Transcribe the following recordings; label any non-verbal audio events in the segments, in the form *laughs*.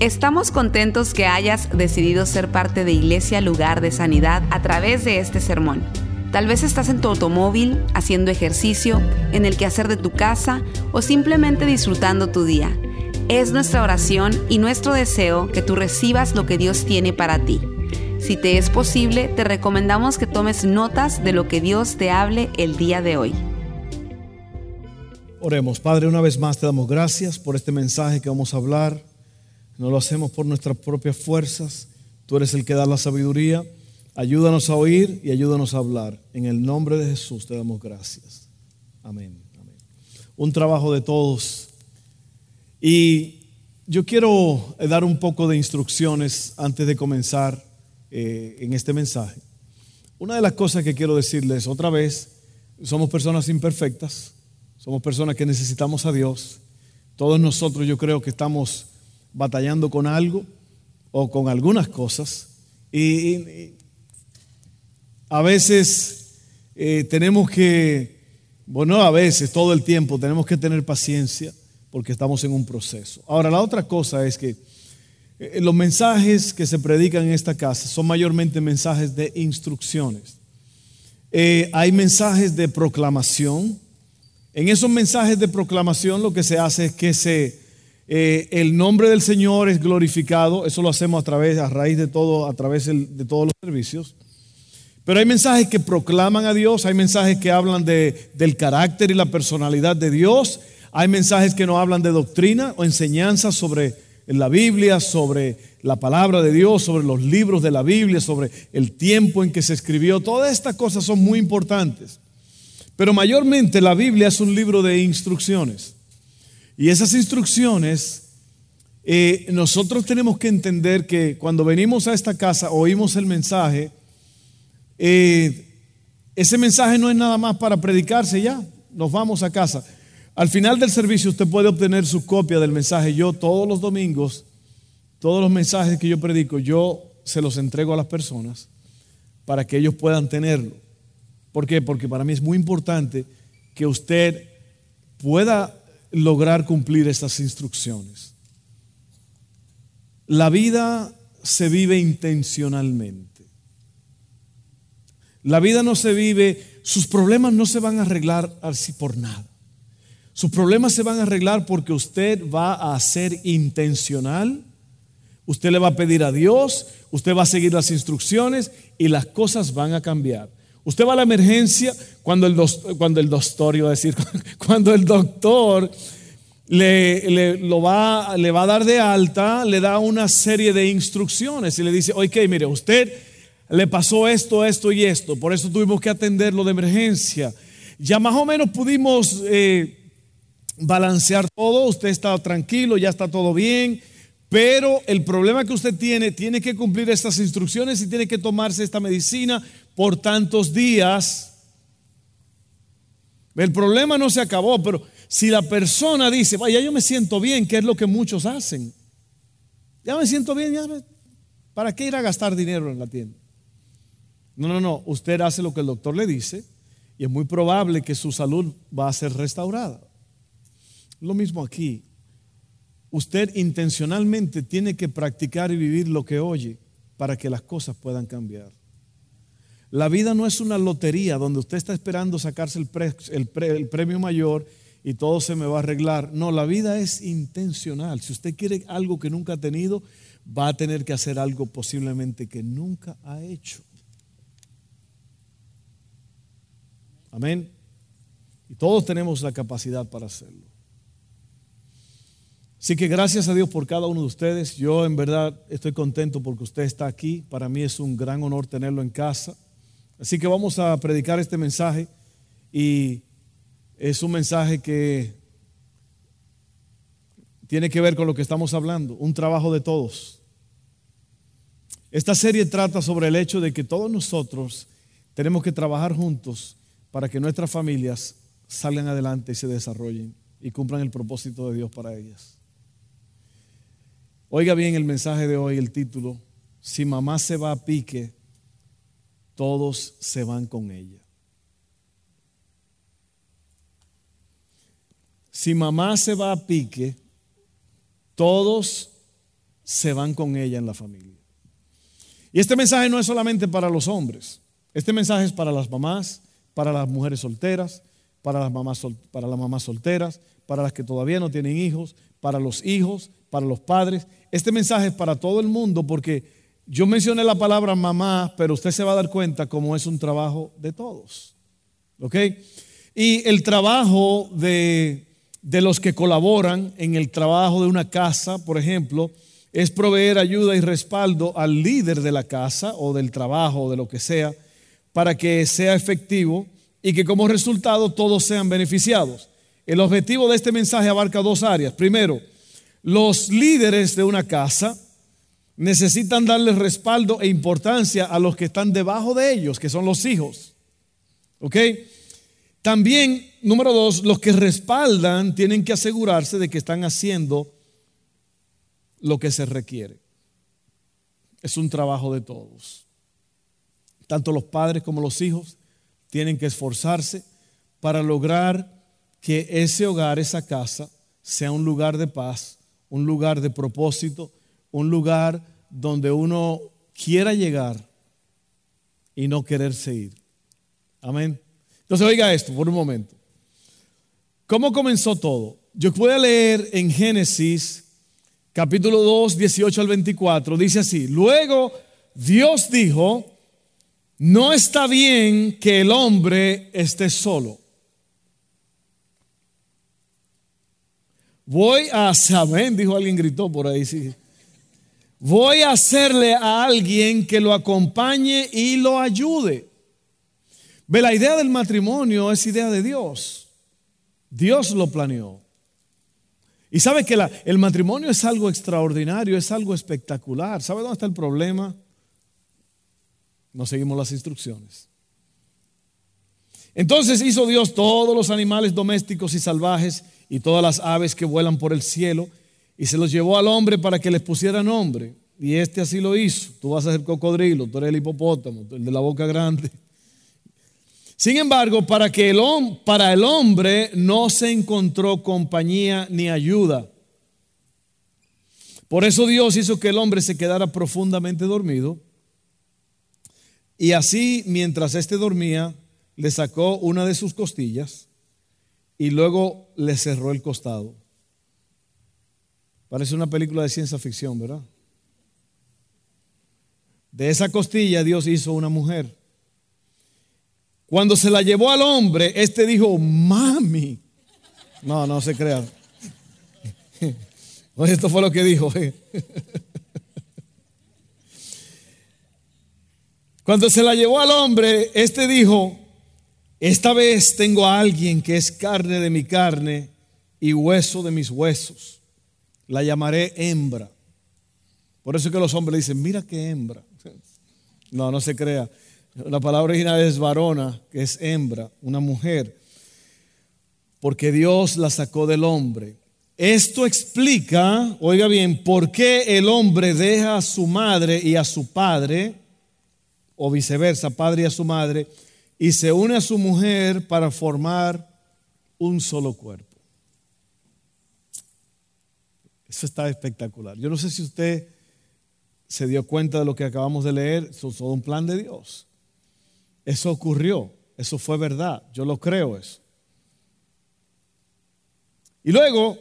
Estamos contentos que hayas decidido ser parte de Iglesia Lugar de Sanidad a través de este sermón. Tal vez estás en tu automóvil, haciendo ejercicio, en el quehacer de tu casa o simplemente disfrutando tu día. Es nuestra oración y nuestro deseo que tú recibas lo que Dios tiene para ti. Si te es posible, te recomendamos que tomes notas de lo que Dios te hable el día de hoy. Oremos, Padre, una vez más te damos gracias por este mensaje que vamos a hablar. No lo hacemos por nuestras propias fuerzas. Tú eres el que da la sabiduría. Ayúdanos a oír y ayúdanos a hablar. En el nombre de Jesús te damos gracias. Amén. Un trabajo de todos. Y yo quiero dar un poco de instrucciones antes de comenzar eh, en este mensaje. Una de las cosas que quiero decirles otra vez, somos personas imperfectas, somos personas que necesitamos a Dios. Todos nosotros yo creo que estamos batallando con algo o con algunas cosas. Y, a veces eh, tenemos que, bueno, a veces, todo el tiempo, tenemos que tener paciencia porque estamos en un proceso. Ahora, la otra cosa es que eh, los mensajes que se predican en esta casa son mayormente mensajes de instrucciones. Eh, hay mensajes de proclamación. En esos mensajes de proclamación lo que se hace es que se, eh, el nombre del Señor es glorificado. Eso lo hacemos a través, a raíz de todo, a través de todos los servicios. Pero hay mensajes que proclaman a Dios, hay mensajes que hablan de, del carácter y la personalidad de Dios, hay mensajes que no hablan de doctrina o enseñanza sobre la Biblia, sobre la palabra de Dios, sobre los libros de la Biblia, sobre el tiempo en que se escribió. Todas estas cosas son muy importantes. Pero mayormente la Biblia es un libro de instrucciones. Y esas instrucciones, eh, nosotros tenemos que entender que cuando venimos a esta casa, oímos el mensaje, eh, ese mensaje no es nada más para predicarse ya, nos vamos a casa. Al final del servicio usted puede obtener su copia del mensaje. Yo todos los domingos, todos los mensajes que yo predico, yo se los entrego a las personas para que ellos puedan tenerlo. ¿Por qué? Porque para mí es muy importante que usted pueda lograr cumplir estas instrucciones. La vida se vive intencionalmente. La vida no se vive, sus problemas no se van a arreglar así por nada. Sus problemas se van a arreglar porque usted va a ser intencional, usted le va a pedir a Dios, usted va a seguir las instrucciones y las cosas van a cambiar. Usted va a la emergencia cuando el, cuando el doctor, iba a decir, *laughs* cuando el doctor le, lo va, le va a dar de alta, le da una serie de instrucciones y le dice, ok, mire, usted le pasó esto, esto y esto, por eso tuvimos que atenderlo de emergencia. Ya más o menos pudimos... Eh, balancear todo, usted está tranquilo, ya está todo bien, pero el problema que usted tiene, tiene que cumplir estas instrucciones y tiene que tomarse esta medicina por tantos días. El problema no se acabó, pero si la persona dice, vaya, yo me siento bien, que es lo que muchos hacen, ya me siento bien, ¿para qué ir a gastar dinero en la tienda? No, no, no, usted hace lo que el doctor le dice y es muy probable que su salud va a ser restaurada. Lo mismo aquí. Usted intencionalmente tiene que practicar y vivir lo que oye para que las cosas puedan cambiar. La vida no es una lotería donde usted está esperando sacarse el, premio mayor y todo se me va a arreglar. No, la vida es intencional. Si usted quiere algo que nunca ha tenido, va a tener que hacer algo posiblemente que nunca ha hecho. Amén. Y todos tenemos la capacidad para hacerlo. Así que gracias a Dios por cada uno de ustedes. Yo en verdad estoy contento porque usted está aquí. Para mí es un gran honor tenerlo en casa. Así que vamos a predicar este mensaje y es un mensaje que tiene que ver con lo que estamos hablando, un trabajo de todos. Esta serie trata sobre el hecho de que todos nosotros tenemos que trabajar juntos para que nuestras familias salgan adelante y se desarrollen y cumplan el propósito de Dios para ellas. Oiga bien el mensaje de hoy, el título, si mamá se va a pique, todos se van con ella. Si mamá se va a pique, todos se van con ella en la familia. Y este mensaje no es solamente para los hombres, este mensaje es para las mamás, para las mujeres solteras, para las mamás, para las mamás solteras, para las que todavía no tienen hijos, para los hijos, para los padres. Este mensaje es para todo el mundo porque yo mencioné la palabra mamá, pero usted se va a dar cuenta cómo es un trabajo de todos. ¿Ok? Y el trabajo de, de los que colaboran en el trabajo de una casa, por ejemplo, es proveer ayuda y respaldo al líder de la casa o del trabajo o de lo que sea para que sea efectivo y que como resultado todos sean beneficiados. El objetivo de este mensaje abarca dos áreas. Primero, los líderes de una casa necesitan darle respaldo e importancia a los que están debajo de ellos, que son los hijos. ¿Ok? También, número dos, los que respaldan tienen que asegurarse de que están haciendo lo que se requiere. Es un trabajo de todos. Tanto los padres como los hijos tienen que esforzarse para lograr que ese hogar, esa casa, sea un lugar de paz, un lugar de propósito, un lugar donde uno quiera llegar y no quererse ir. Amén. Entonces oiga esto por un momento. ¿Cómo comenzó todo? Yo a leer en Génesis capítulo 2, 18 al 24, dice así, luego Dios dijo, no está bien que el hombre esté solo. Voy a saber, dijo alguien, gritó por ahí, sí. Voy a hacerle a alguien que lo acompañe y lo ayude. Ve, la idea del matrimonio es idea de Dios. Dios lo planeó. Y sabe que el matrimonio es algo extraordinario, es algo espectacular. ¿Sabe dónde está el problema? No seguimos las instrucciones. Entonces hizo Dios todos los animales domésticos y salvajes y todas las aves que vuelan por el cielo y se los llevó al hombre para que les pusiera nombre. Y este así lo hizo. Tú vas a ser cocodrilo, tú eres el hipopótamo, el de la boca grande. Sin embargo, para, que el, para el hombre no se encontró compañía ni ayuda. Por eso Dios hizo que el hombre se quedara profundamente dormido. Y así, mientras éste dormía, le sacó una de sus costillas y luego le cerró el costado. Parece una película de ciencia ficción, ¿verdad? De esa costilla Dios hizo una mujer. Cuando se la llevó al hombre, este dijo, mami. No, no se crea. *laughs* Esto fue lo que dijo. Eh. *laughs* Cuando se la llevó al hombre, este dijo, esta vez tengo a alguien que es carne de mi carne y hueso de mis huesos. La llamaré hembra. Por eso que los hombres dicen, mira qué hembra. *laughs* No, no se crea. La palabra original es varona, que es hembra, una mujer, porque Dios la sacó del hombre. Esto explica, oiga bien, por qué el hombre deja a su madre y a su padre, o viceversa, padre y a su madre, y se une a su mujer para formar un solo cuerpo. Eso está espectacular. Yo no sé si usted se dio cuenta de lo que acabamos de leer, es todo un plan de Dios. Eso ocurrió, eso fue verdad, yo lo creo eso. Y luego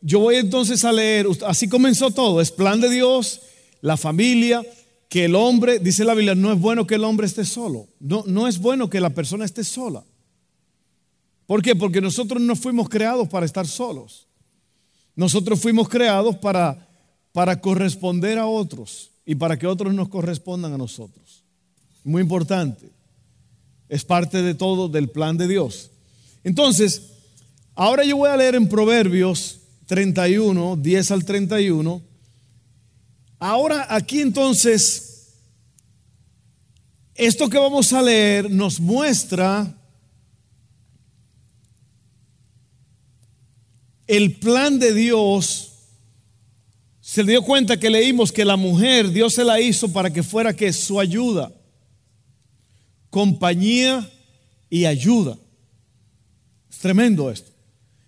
yo voy entonces a leer, así comenzó todo, es plan de Dios, la familia, que el hombre, dice la Biblia, no es bueno que el hombre esté solo, no, no es bueno que la persona esté sola. ¿Por qué? Porque nosotros no fuimos creados para estar solos. Nosotros fuimos creados para, para corresponder a otros y para que otros nos correspondan a nosotros. Muy importante. Es parte de todo del plan de Dios. Entonces, ahora yo voy a leer en Proverbios 31, 10 al 31. Ahora aquí entonces, esto que vamos a leer nos muestra el plan de Dios. Se dio cuenta que leímos que la mujer Dios se la hizo para que fuera que su ayuda compañía y ayuda. Es tremendo esto.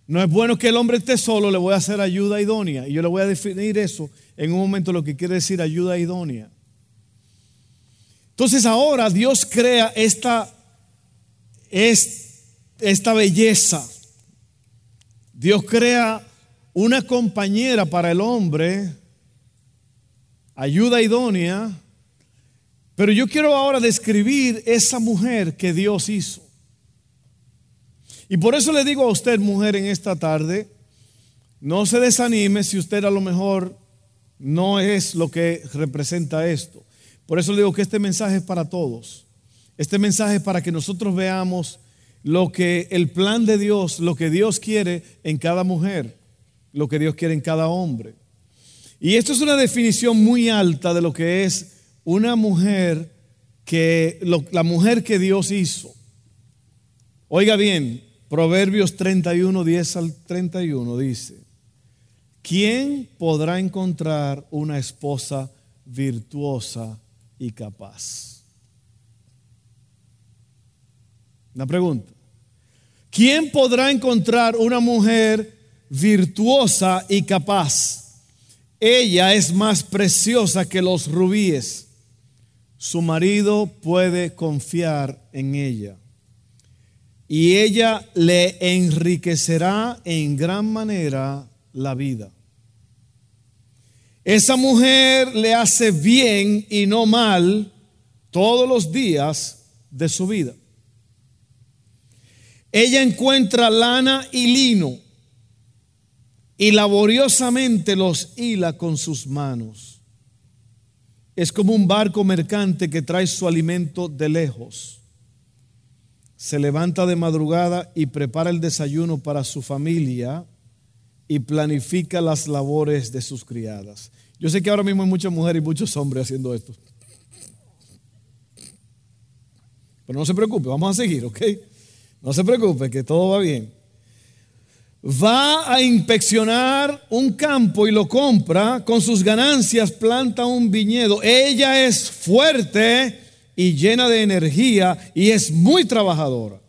No es bueno que el hombre esté solo, le voy a hacer ayuda idónea. Y yo le voy a definir eso en un momento lo que quiere decir ayuda idónea. Entonces ahora Dios crea esta, esta belleza. Dios crea una compañera para el hombre, ayuda idónea, pero yo quiero ahora describir esa mujer que Dios hizo. Y por eso le digo a usted, mujer, en esta tarde, no se desanime si usted a lo mejor no es lo que representa esto. Por eso le digo que este mensaje es para todos. Este mensaje es para que nosotros veamos lo que el plan de Dios, lo que Dios quiere en cada mujer, lo que Dios quiere en cada hombre. Y esto es una definición muy alta de lo que es una mujer que la mujer que Dios hizo. Oiga bien, Proverbios 31, 10 al 31 dice, ¿quién podrá encontrar una esposa virtuosa y capaz? Una pregunta. ¿Quién podrá encontrar una mujer virtuosa y capaz? Ella es más preciosa que los rubíes. Su marido puede confiar en ella. Y ella le enriquecerá en gran manera la vida. Esa mujer le hace bien y no mal todos los días de su vida. Ella encuentra lana y lino y laboriosamente los hila con sus manos. Es como un barco mercante que trae su alimento de lejos. Se levanta de madrugada y prepara el desayuno para su familia y planifica las labores de sus criadas. Yo sé que ahora mismo hay muchas mujeres y muchos hombres haciendo esto. Pero no se preocupe, vamos a seguir, ¿ok? No se preocupe, que todo va bien. Va a inspeccionar un campo y lo compra, con sus ganancias planta un viñedo. Ella es fuerte y llena de energía y es muy trabajadora.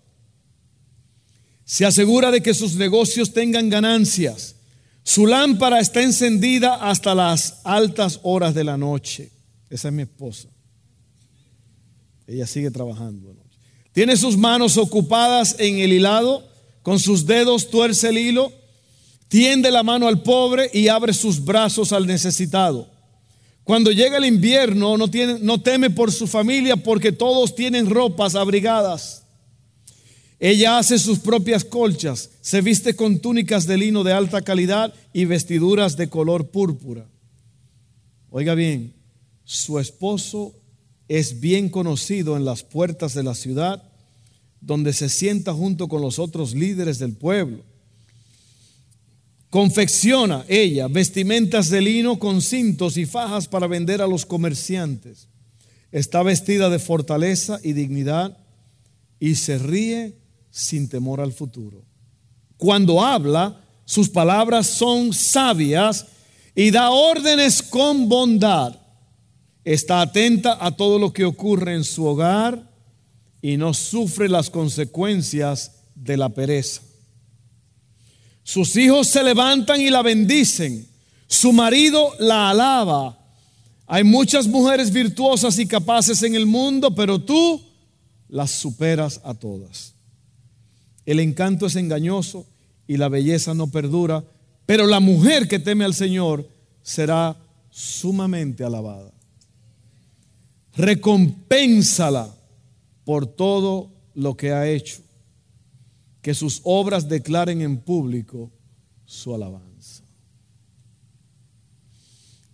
Se asegura de que sus negocios tengan ganancias. Su lámpara está encendida hasta las altas horas de la noche. Esa es mi esposa. Ella sigue trabajando. Tiene sus manos ocupadas en el hilado, con sus dedos tuerce el hilo, tiende la mano al pobre y abre sus brazos al necesitado. Cuando llega el invierno no, tiene, no teme por su familia porque todos tienen ropas abrigadas. Ella hace sus propias colchas, se viste con túnicas de lino de alta calidad y vestiduras de color púrpura. Oiga bien, su esposo es bien conocido en las puertas de la ciudad, donde se sienta junto con los otros líderes del pueblo. Confecciona ella vestimentas de lino con cintos y fajas para vender a los comerciantes. Está vestida de fortaleza y dignidad y se ríe sin temor al futuro. Cuando habla, sus palabras son sabias y da órdenes con bondad está atenta a todo lo que ocurre en su hogar y no sufre las consecuencias de la pereza. Sus hijos se levantan y la bendicen. Su marido la alaba. Hay muchas mujeres virtuosas y capaces en el mundo, pero tú las superas a todas. El encanto es engañoso y la belleza no perdura, pero la mujer que teme al Señor será sumamente alabada recompénsala por todo lo que ha hecho, que sus obras declaren en público su alabanza.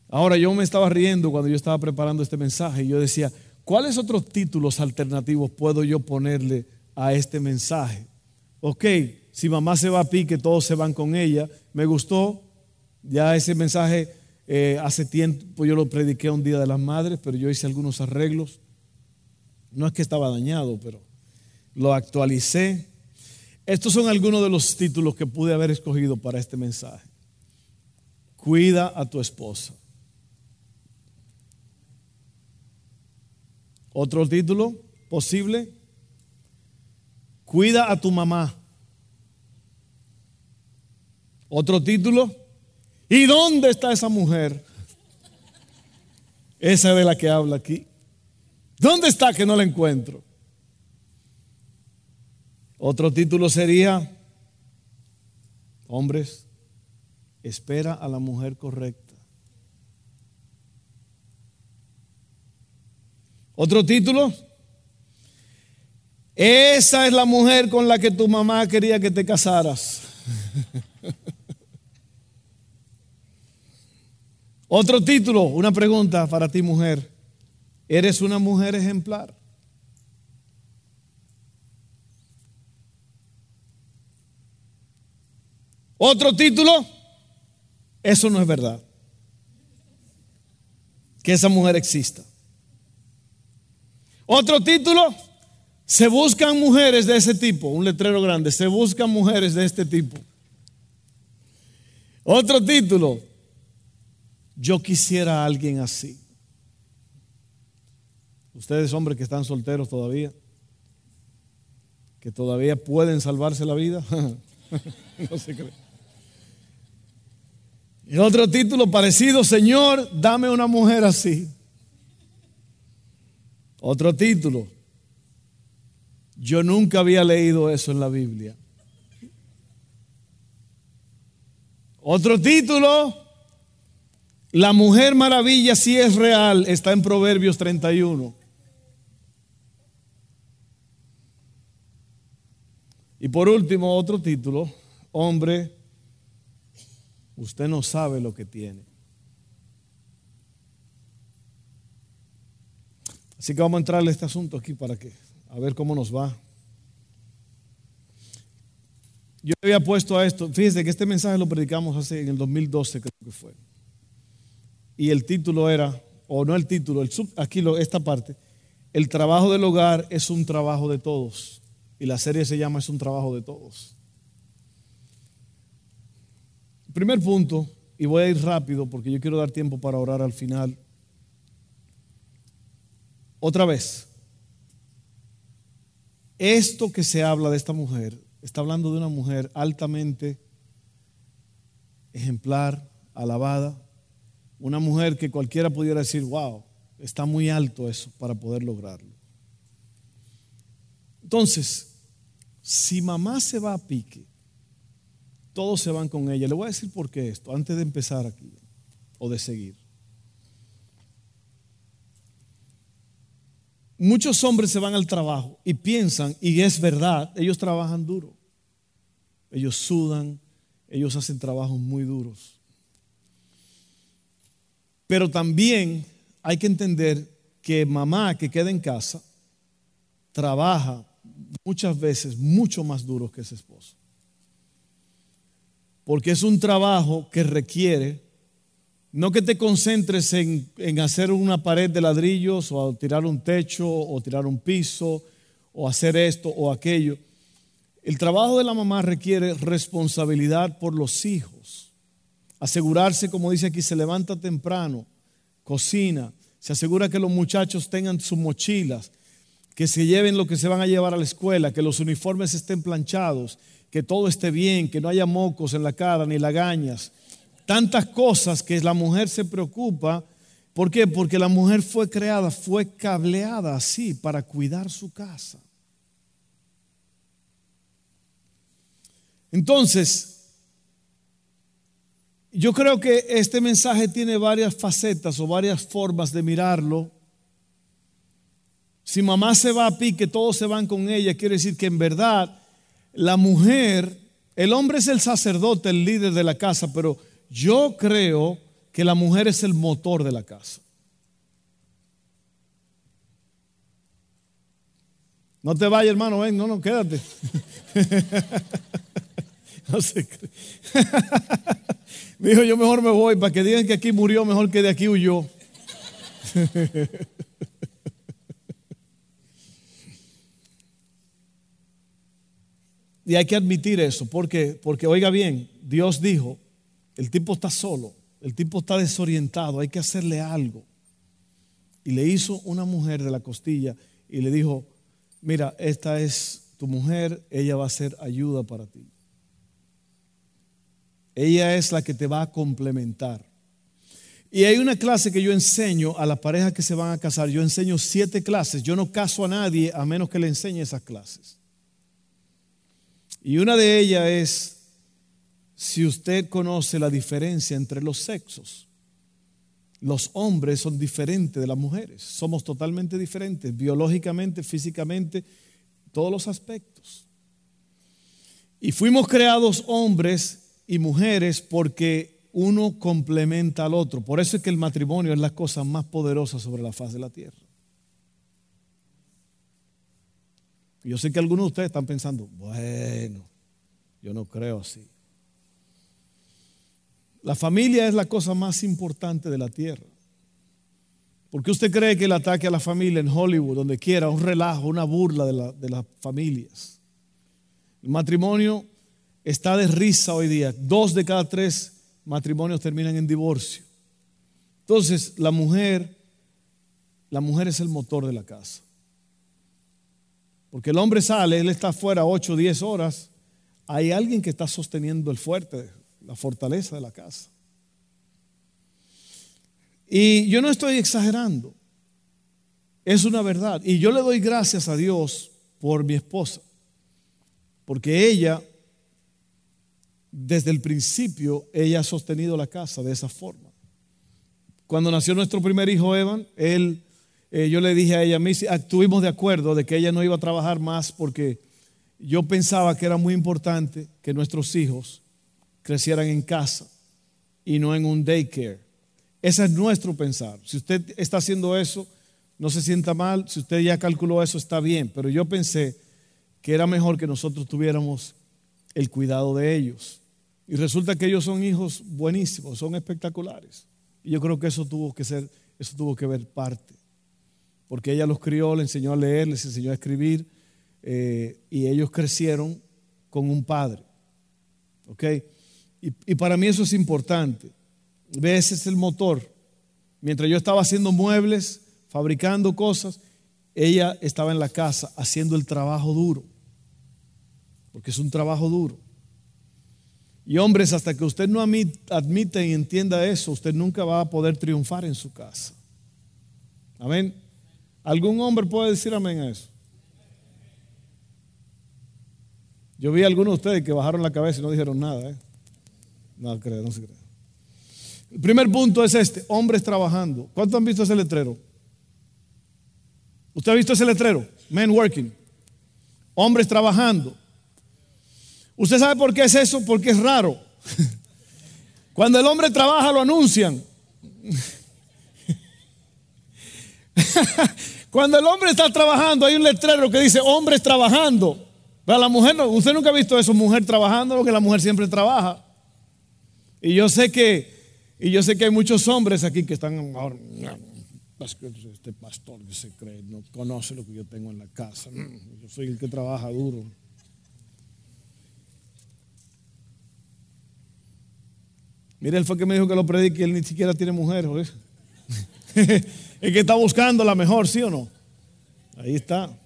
Ahora yo me estaba riendo cuando yo estaba preparando este mensaje y yo decía, ¿cuáles otros títulos alternativos puedo yo ponerle a este mensaje? Ok, si mamá se va a pique, todos se van con ella. Me gustó, ya ese mensaje eh, hace tiempo yo lo prediqué un día de las madres, pero yo hice algunos arreglos. No es que estaba dañado, pero lo actualicé. Estos son algunos de los títulos que pude haber escogido para este mensaje. Cuida a tu esposa. Otro título posible. Cuida a tu mamá. Otro título. ¿Y dónde está esa mujer? Esa de la que habla aquí. ¿Dónde está que no la encuentro? Otro título sería, hombres, espera a la mujer correcta. Otro título, esa es la mujer con la que tu mamá quería que te casaras. *laughs* Otro título, una pregunta para ti mujer. ¿Eres una mujer ejemplar? Otro título, eso no es verdad. Que esa mujer exista. Otro título, se buscan mujeres de ese tipo, un letrero grande, se buscan mujeres de este tipo. Otro título, yo quisiera a alguien así. Ustedes hombres que están solteros todavía, que todavía pueden salvarse la vida, *laughs* no se cree. Y otro título parecido, Señor, dame una mujer así. Otro título, yo nunca había leído eso en la Biblia. Otro título, la mujer maravilla si es real, está en Proverbios 31. Y por último, otro título, hombre, usted no sabe lo que tiene. Así que vamos a entrarle a este asunto aquí para que, a ver cómo nos va. Yo había puesto a esto, fíjese que este mensaje lo predicamos hace en el 2012 creo que fue. Y el título era, o no el título, el aquí lo, esta parte, el trabajo del hogar es un trabajo de todos. Y la serie se llama Es un trabajo de todos. Primer punto, y voy a ir rápido porque yo quiero dar tiempo para orar al final. Otra vez, esto que se habla de esta mujer, está hablando de una mujer altamente ejemplar, alabada, una mujer que cualquiera pudiera decir, wow, está muy alto eso para poder lograrlo. Entonces, si mamá se va a pique, todos se van con ella. Le voy a decir por qué esto, antes de empezar aquí o de seguir. Muchos hombres se van al trabajo y piensan, y es verdad, ellos trabajan duro. Ellos sudan, ellos hacen trabajos muy duros. Pero también hay que entender que mamá que queda en casa trabaja muchas veces mucho más duros que ese esposo. Porque es un trabajo que requiere, no que te concentres en, en hacer una pared de ladrillos o tirar un techo o tirar un piso o hacer esto o aquello. El trabajo de la mamá requiere responsabilidad por los hijos. Asegurarse, como dice aquí, se levanta temprano, cocina, se asegura que los muchachos tengan sus mochilas, que se lleven lo que se van a llevar a la escuela, que los uniformes estén planchados, que todo esté bien, que no haya mocos en la cara ni lagañas. Tantas cosas que la mujer se preocupa. ¿Por qué? Porque la mujer fue creada, fue cableada así para cuidar su casa. Entonces, yo creo que este mensaje tiene varias facetas o varias formas de mirarlo. Si mamá se va a pique, todos se van con ella, quiere decir que en verdad la mujer, el hombre es el sacerdote, el líder de la casa, pero yo creo que la mujer es el motor de la casa. No te vayas, hermano, ven, no, no, quédate. *laughs* no se cree. *laughs* Dijo, yo mejor me voy para que digan que aquí murió mejor que de aquí huyó. *laughs* Y hay que admitir eso. ¿Por Porque oiga bien, Dios dijo, el tipo está solo, el tipo está desorientado, hay que hacerle algo. Y le hizo una mujer de la costilla y le dijo, mira, esta es tu mujer, ella va a ser ayuda para ti. Ella es la que te va a complementar. Y hay una clase que yo enseño a las parejas que se van a casar. Yo enseño siete clases. Yo no caso a nadie a menos que le enseñe esas clases. Y una de ellas es si usted conoce la diferencia entre los sexos. Los hombres son diferentes de las mujeres. Somos totalmente diferentes, biológicamente, físicamente, todos los aspectos. Y fuimos creados hombres y mujeres porque uno complementa al otro. Por eso es que el matrimonio es la cosa más poderosa sobre la faz de la tierra. Yo sé que algunos de ustedes están pensando, bueno, yo no creo así. La familia es la cosa más importante de la tierra. ¿Por qué usted cree que el ataque a la familia en Hollywood, donde quiera, un relajo, una burla de, las familias? El matrimonio está de risa hoy día. Dos de cada tres matrimonios terminan en divorcio. Entonces, la mujer, la mujer es el motor de la casa. Porque el hombre sale, él está afuera 8 o 10 horas, hay alguien que está sosteniendo el fuerte, la fortaleza de la casa. Y yo no estoy exagerando, es una verdad. Y yo le doy gracias a Dios por mi esposa, porque ella desde el principio ella ha sostenido la casa de esa forma. Cuando nació nuestro primer hijo Evan, él, eh, yo le dije a ella, estuvimos de acuerdo de que ella no iba a trabajar más porque yo pensaba que era muy importante que nuestros hijos crecieran en casa y no en un daycare. Ese es nuestro pensar. Si usted está haciendo eso, no se sienta mal. Si usted ya calculó eso, está bien. Pero yo pensé que era mejor que nosotros tuviéramos el cuidado de ellos. Y resulta que ellos son hijos buenísimos, son espectaculares. Y yo creo que eso tuvo que ser, eso tuvo que ver parte. Porque ella los crió, le enseñó a leer, les enseñó a escribir, eh, y ellos crecieron con un padre. ¿Ok? Y, para mí eso es importante. Ese es el motor. Mientras yo estaba haciendo muebles, fabricando cosas, ella estaba en la casa haciendo el trabajo duro. Porque es un trabajo duro. Y hombres, hasta que usted no admita y entienda eso, usted nunca va a poder triunfar en su casa. Amén. ¿Algún hombre puede decir amén a eso? Yo vi a algunos de ustedes que bajaron la cabeza y no dijeron nada. ¿eh? No creo, no se cree. El primer punto es este, hombres trabajando. ¿Cuántos han visto ese letrero? ¿Usted ha visto ese letrero? Men working. Hombres trabajando. ¿Usted sabe por qué es eso? Porque es raro. *laughs* Cuando el hombre trabaja lo anuncian. *laughs* Cuando el hombre está trabajando hay un letrero que dice hombres trabajando. Pero la mujer no, usted nunca ha visto eso, mujer trabajando, porque la mujer siempre trabaja. Y yo sé que, y yo sé que hay muchos hombres aquí que están ahora, este pastor que se cree, no conoce lo que yo tengo en la casa. Yo soy el que trabaja duro. Mire, él fue que me dijo que lo predique él ni siquiera tiene mujer. *laughs* es que está buscando la mejor, ¿sí o no? Ahí está.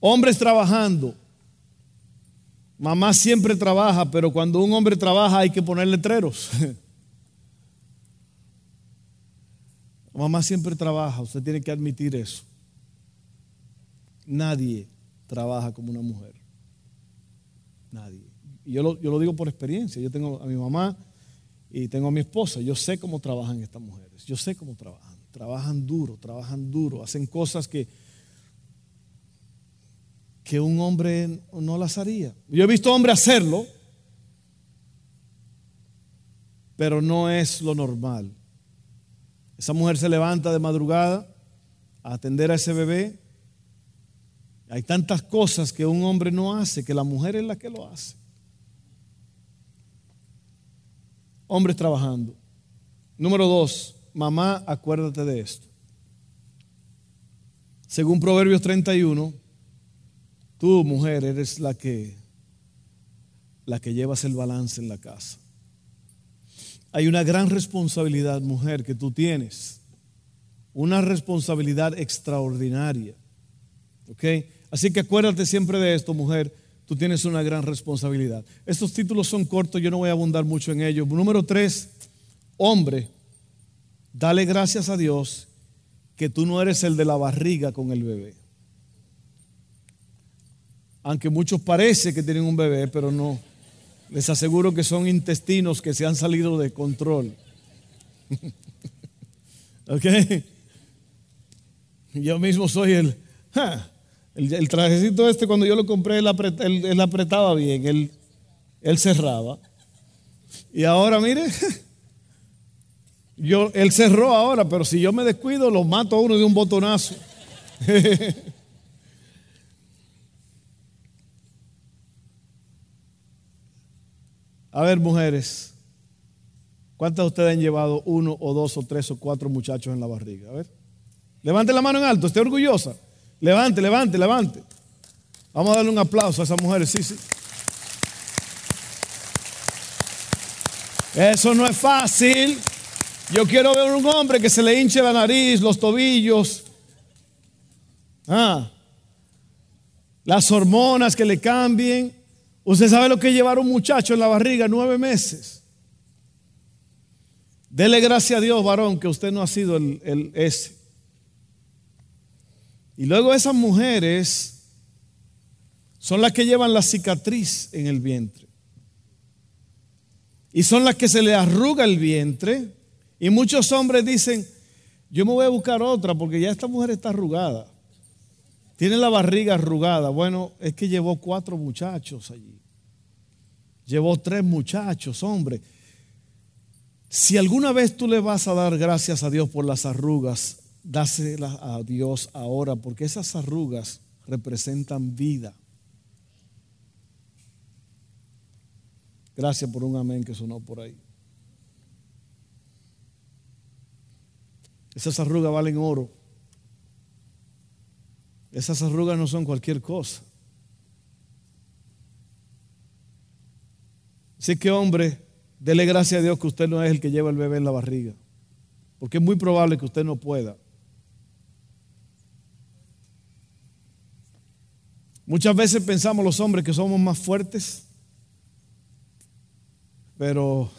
Hombres trabajando. Mamá siempre trabaja, pero cuando un hombre trabaja hay que poner letreros. *laughs* Mamá siempre trabaja, usted tiene que admitir eso. Nadie trabaja como una mujer. Nadie. Yo lo, yo lo digo por experiencia. Yo tengo a mi mamá y tengo a mi esposa. Yo sé cómo trabajan estas mujeres. Yo sé cómo trabajan. Trabajan duro, trabajan duro. Hacen cosas que, que un hombre no las haría. Yo he visto hombres hacerlo, pero no es lo normal. Esa mujer se levanta de madrugada a atender a ese bebé. Hay tantas cosas que un hombre no hace, que la mujer es la que lo hace. hombres trabajando. Número dos, mamá, acuérdate de esto. Según Proverbios 31, tú, mujer, eres la que la que llevas el balance en la casa. Hay una gran responsabilidad, mujer, que tú tienes. Una responsabilidad extraordinaria. ¿Ok? Así que acuérdate siempre de esto, mujer. tú tienes una gran responsabilidad. Estos títulos son cortos, yo no voy a abundar mucho en ellos. Número tres, hombre, dale gracias a Dios que tú no eres el de la barriga con el bebé. Aunque muchos parece que tienen un bebé, pero no. Les aseguro que son intestinos que se han salido de control. *laughs* ¿Ok? Yo mismo soy el... El, trajecito este, cuando yo lo compré, él, apretaba bien, él, él cerraba. Y ahora, mire, *laughs* yo, él cerró ahora, pero si yo me descuido, lo mato a uno de un botonazo. *laughs* a ver, mujeres, ¿cuántas de ustedes han llevado uno o dos o tres o cuatro muchachos en la barriga? A ver, levante la mano en alto, esté orgullosa. Levante, levante, levante. Vamos a darle un aplauso a esas mujeres, sí, sí. Eso no es fácil. Yo quiero ver un hombre que se le hinche la nariz, los tobillos. Ah, las hormonas que le cambien. Usted sabe lo que es llevar un muchacho en la barriga nueve meses. Dele gracias a Dios, varón, que usted no ha sido el, el ese. Y luego esas mujeres son las que llevan la cicatriz en el vientre. Y son las que se le arruga el vientre. Y muchos hombres dicen, yo me voy a buscar otra porque ya esta mujer está arrugada. Tiene la barriga arrugada. Bueno, es que llevó cuatro muchachos allí. Llevó tres muchachos, hombre. Si alguna vez tú le vas a dar gracias a Dios por las arrugas, dásela a Dios ahora, porque esas arrugas representan vida. Gracias por un amén que sonó por ahí. Esas arrugas valen oro. Esas arrugas no son cualquier cosa. Así que hombre, dele gracias a Dios que usted no es el que lleva el bebé en la barriga. Porque es muy probable que usted no pueda. Muchas veces pensamos los hombres que somos más fuertes, pero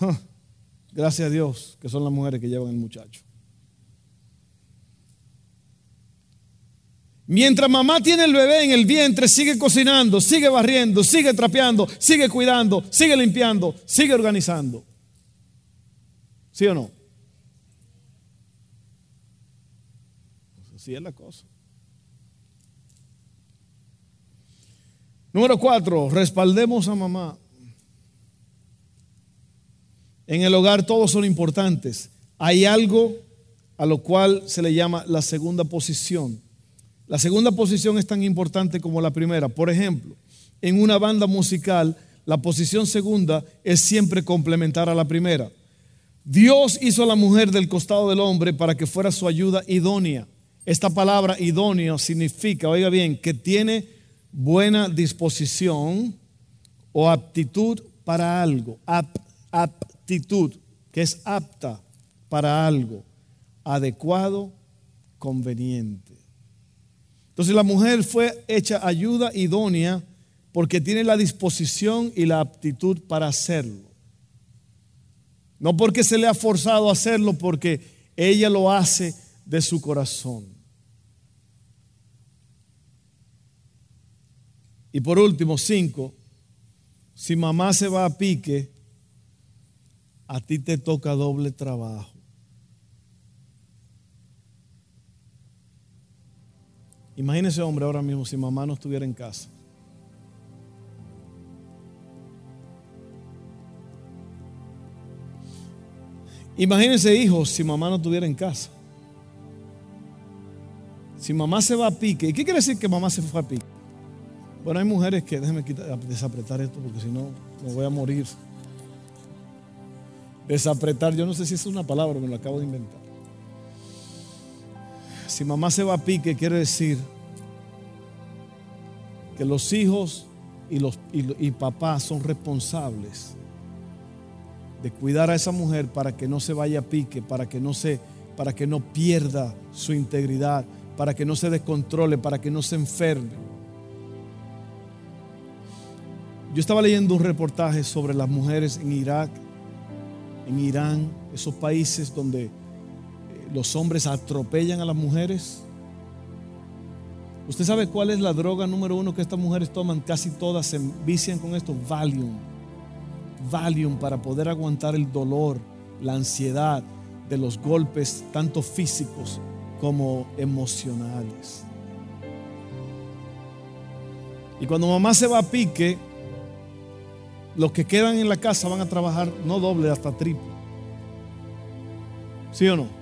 gracias a Dios que son las mujeres que llevan el muchacho. Mientras mamá tiene el bebé en el vientre, sigue cocinando, sigue barriendo, sigue trapeando, sigue cuidando, sigue limpiando, sigue organizando. ¿Sí o no? Así es la cosa. Número cuatro, respaldemos a mamá. En el hogar todos son importantes. Hay algo a lo cual se le llama la segunda posición. La segunda posición es tan importante como la primera. Por ejemplo, en una banda musical, la posición segunda es siempre complementar a la primera. Dios hizo a la mujer del costado del hombre para que fuera su ayuda idónea. Esta palabra idóneo significa, oiga bien, que tiene buena disposición o aptitud para algo. aptitud, que es apta para algo. Adecuado, conveniente. Entonces la mujer fue hecha ayuda idónea porque tiene la disposición y la aptitud para hacerlo. No porque se le ha forzado a hacerlo, porque ella lo hace de su corazón. Y por último, cinco, si mamá se va a pique, a ti te toca doble trabajo. Imagínese, hombre, ahora mismo si mamá no estuviera en casa. Imagínense, hijos, si mamá no estuviera en casa. Si mamá se va a pique, ¿y qué quiere decir que mamá se fue a pique? Bueno, hay mujeres que, déjenme desapretar esto porque si no me voy a morir. Desapretar, yo no sé si es una palabra, me lo acabo de inventar. Si mamá se va a pique, quiere decir que los hijos y, los, papás son responsables de cuidar a esa mujer para que no se vaya a pique, para que no se, para que no pierda su integridad, para que no se descontrole, para que no se enferme. Yo estaba leyendo un reportaje sobre las mujeres en Irak, en Irán, esos países donde los hombres atropellan a las mujeres. ¿Usted sabe cuál es la droga número uno que estas mujeres toman? Casi todas se vician con esto, Valium. Valium para poder aguantar el dolor, la ansiedad de los golpes, tanto físicos como emocionales. Y cuando mamá se va a pique, los que quedan en la casa van a trabajar no doble, hasta triple. ¿Sí o no?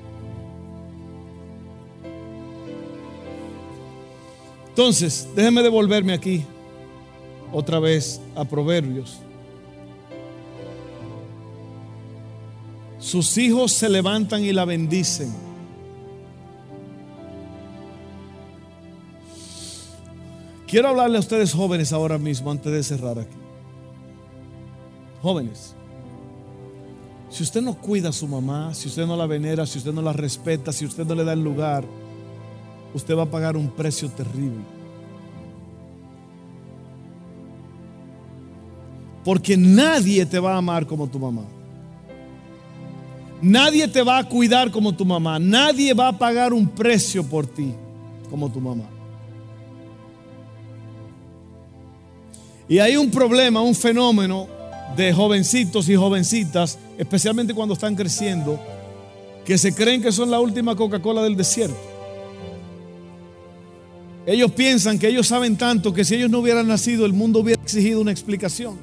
Entonces, déjeme devolverme aquí otra vez a Proverbios. Sus hijos se levantan y la bendicen. Quiero hablarle a ustedes jóvenes ahora mismo antes de cerrar aquí. Jóvenes, si usted no cuida a su mamá, si usted no la venera, si usted no la respeta, si usted no le da el lugar, usted va a pagar un precio terrible. Porque nadie te va a amar como tu mamá. Nadie te va a cuidar como tu mamá. Nadie va a pagar un precio por ti como tu mamá. Y hay un problema, un fenómeno de jovencitos y jovencitas, especialmente cuando están creciendo, que se creen que son la última Coca-Cola del desierto. Ellos piensan que ellos saben tanto que si ellos no hubieran nacido, el mundo hubiera exigido una explicación.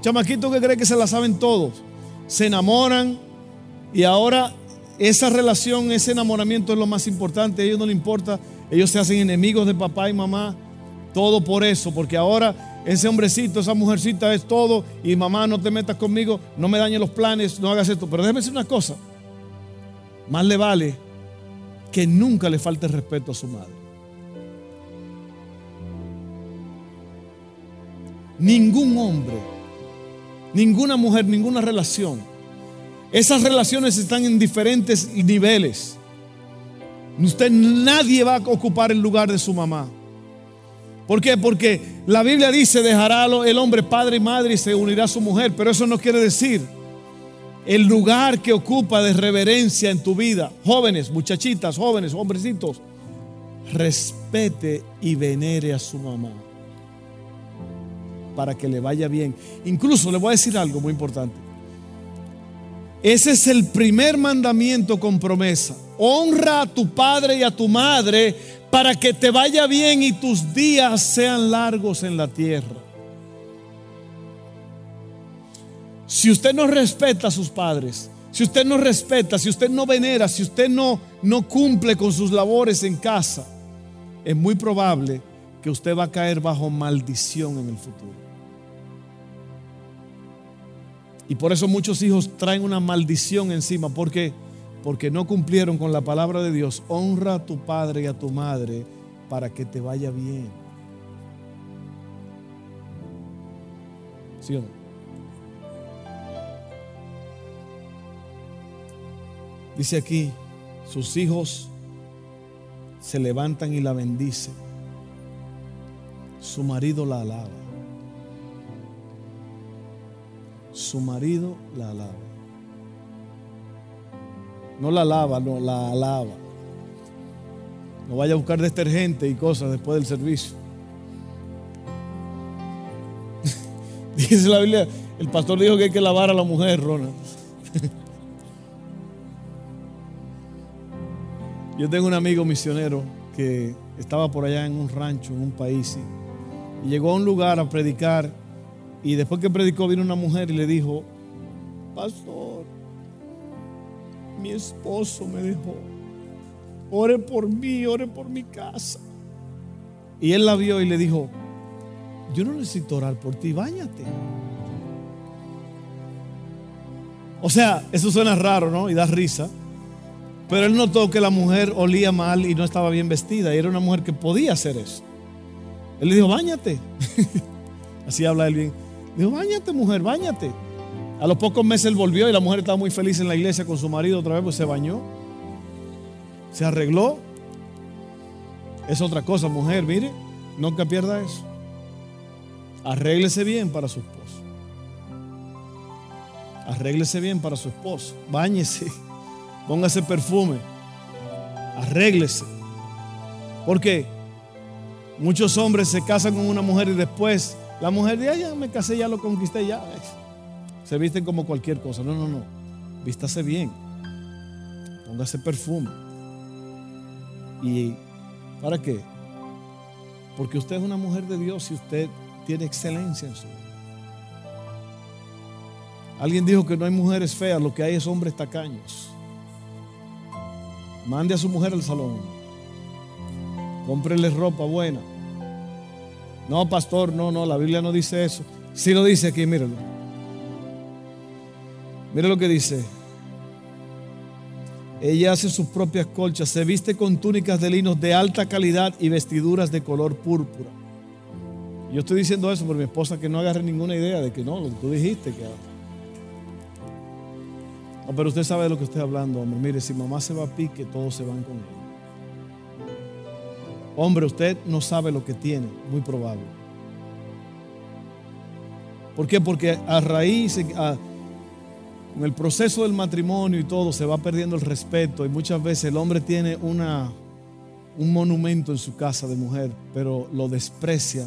Chamaquitos que creen que se la saben todos se enamoran y ahora esa relación, ese enamoramiento es lo más importante. A ellos no les importa, ellos se hacen enemigos de papá y mamá. Todo por eso, porque ahora ese hombrecito, esa mujercita es todo y mamá no te metas conmigo, no me dañes los planes, no hagas esto. Pero déjeme decir una cosa, más le vale que nunca le falte respeto a su madre. Ningún hombre ninguna mujer, ninguna relación. Esas relaciones están en diferentes niveles. Usted nadie va a ocupar el lugar de su mamá. ¿Por qué? Porque la Biblia dice, dejará el hombre padre y madre y se unirá a su mujer, pero eso no quiere decir el lugar que ocupa de reverencia en tu vida. Jóvenes, muchachitas, jóvenes, hombrecitos, respete y venere a su mamá para que le vaya bien. Incluso le voy a decir algo muy importante. Ese es el primer mandamiento con promesa. Honra a tu padre y a tu madre para que te vaya bien y tus días sean largos en la tierra. Si usted no respeta a sus padres, si usted no respeta, si usted no venera, si usted no, no cumple con sus labores en casa, es muy probable que usted va a caer bajo maldición en el futuro. Y por eso muchos hijos traen una maldición encima. porque Porque no cumplieron con la palabra de Dios. Honra a tu padre y a tu madre para que te vaya bien. ¿Sí o no? Dice aquí, sus hijos se levantan y la bendicen. Su marido la alaba su marido la alaba. No la lava, no la alaba. No vaya a buscar detergente y cosas después del servicio. *laughs* Dice la Biblia, el pastor dijo que hay que lavar a la mujer, Ronald. *laughs* Yo tengo un amigo misionero que estaba por allá en un rancho, en un país, y llegó a un lugar a predicar y después que predicó vino una mujer y le dijo, pastor, mi esposo me dejó, ore por mí, ore por mi casa. Y él la vio y le dijo, yo no necesito orar por ti, bañate. O sea, eso suena raro, ¿no? Y da risa. Pero él notó que la mujer olía mal y no estaba bien vestida. Y era una mujer que podía hacer eso. Él le dijo, bañate. *laughs* Así habla él bien. Dijo, bañate mujer, bañate. A los pocos meses él volvió y la mujer estaba muy feliz en la iglesia con su marido otra vez, pues se bañó. Se arregló. Es otra cosa, mujer, mire, nunca pierda eso. Arréglese bien para su esposo. Arréglese bien para su esposo. Báñese. Póngase perfume. Arréglese. Porque muchos hombres se casan con una mujer y después la mujer dice, ya me casé, ya lo conquisté, ya. Se visten como cualquier cosa. No, no, no. Vístase bien. Póngase perfume. ¿Y para qué? Porque usted es una mujer de Dios y usted tiene excelencia en su vida. Alguien dijo que no hay mujeres feas, lo que hay es hombres tacaños. Mande a su mujer al salón. Cómprele ropa buena. No, pastor, no, no, la Biblia no dice eso. Sí lo dice aquí, míralo. Mire lo que dice. Ella hace sus propias colchas, se viste con túnicas de linos de alta calidad y vestiduras de color púrpura. Yo estoy diciendo eso por mi esposa que no agarre ninguna idea de que no, lo que tú dijiste que no, pero usted sabe de lo que estoy hablando, hombre. Mire, si mamá se va a pique, todos se van con él. Hombre, usted no sabe lo que tiene, muy probable. ¿Por qué? Porque a raíz, a, en el proceso del matrimonio y todo se va perdiendo el respeto y muchas veces el hombre tiene una, un monumento en su casa de mujer, pero lo desprecia